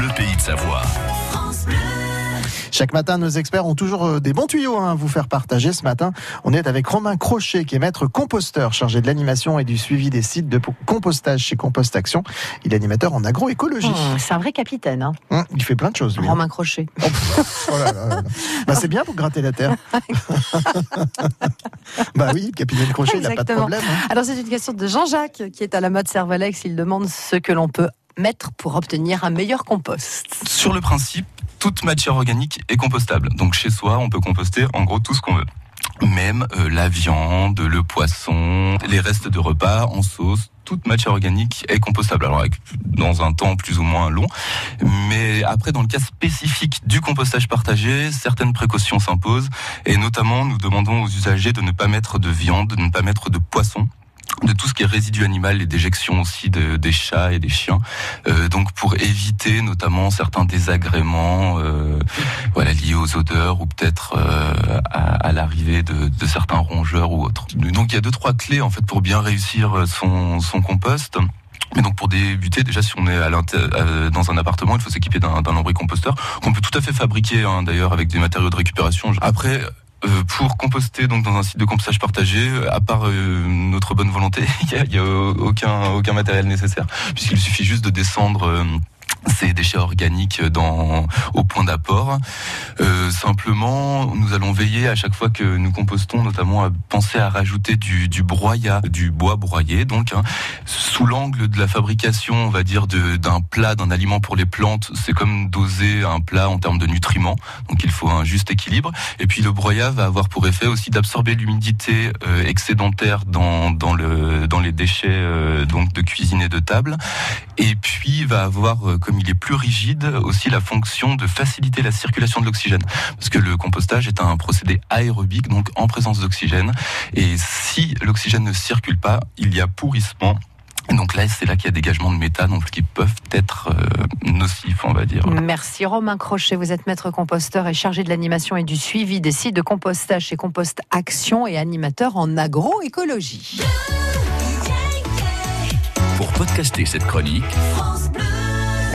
Bleu Pays de Savoie. Chaque matin, nos experts ont toujours euh, des bons tuyaux hein, à vous faire partager. Ce matin, on est avec Romain Crochet, qui est maître composteur, chargé de l'animation et du suivi des sites de compostage chez Compost Action. Il est animateur en agroécologie. Mmh, c'est un vrai capitaine. Hein. Mmh, il fait plein de choses, lui. Romain Crochet. Oh, oh là là là. Bah, c'est bien pour gratter la terre. bah oui, capitaine Crochet, il n'a pas de problème. Hein. Alors, c'est une question de Jean-Jacques, qui est à la mode Servalex. Il demande ce que l'on peut mettre pour obtenir un meilleur compost Sur le principe, toute matière organique est compostable. Donc chez soi, on peut composter en gros tout ce qu'on veut. Même euh, la viande, le poisson, les restes de repas en sauce, toute matière organique est compostable. Alors dans un temps plus ou moins long, mais après dans le cas spécifique du compostage partagé, certaines précautions s'imposent et notamment nous demandons aux usagers de ne pas mettre de viande, de ne pas mettre de poisson de tout ce qui est résidu animal, les déjections aussi de, des chats et des chiens. Euh, donc pour éviter notamment certains désagréments euh, voilà, liés aux odeurs ou peut-être euh, à, à l'arrivée de, de, certains rongeurs ou autres. Donc il y a deux trois clés en fait pour bien réussir son, son compost. Mais donc pour débuter, déjà si on est à dans un appartement, il faut s'équiper d'un lombricomposteur qu'on peut tout à fait fabriquer hein, d'ailleurs avec des matériaux de récupération. Après, euh, pour composter donc dans un site de compostage partagé, euh, à part euh, notre bonne volonté, il n'y a, a, aucun aucun matériel nécessaire puisqu'il suffit juste de descendre ces déchets organiques dans au point d'apport. Euh, simplement, nous allons veiller à chaque fois que nous compostons, notamment à penser à rajouter du, du broyat, du bois broyé, donc hein, sous l'angle de la fabrication, on va dire d'un plat, d'un aliment pour les plantes, c'est comme doser un plat en termes de nutriments, donc il faut un juste équilibre. Et puis le broyat va avoir pour effet aussi d'absorber l'humidité euh, excédentaire dans, dans le dans les déchets euh, donc de cuisine et de table, et puis va avoir euh, comme il est plus rigide, aussi la fonction de faciliter la circulation de l'oxygène. Parce que le compostage est un procédé aérobique, donc en présence d'oxygène. Et si l'oxygène ne circule pas, il y a pourrissement et donc là, c'est là qu'il y a dégagement de méthane donc, qui peuvent être euh, nocifs, on va dire. Merci Romain Crochet, vous êtes maître composteur et chargé de l'animation et du suivi des sites de compostage chez Compost Action et animateur en agroécologie. Pour podcaster cette chronique,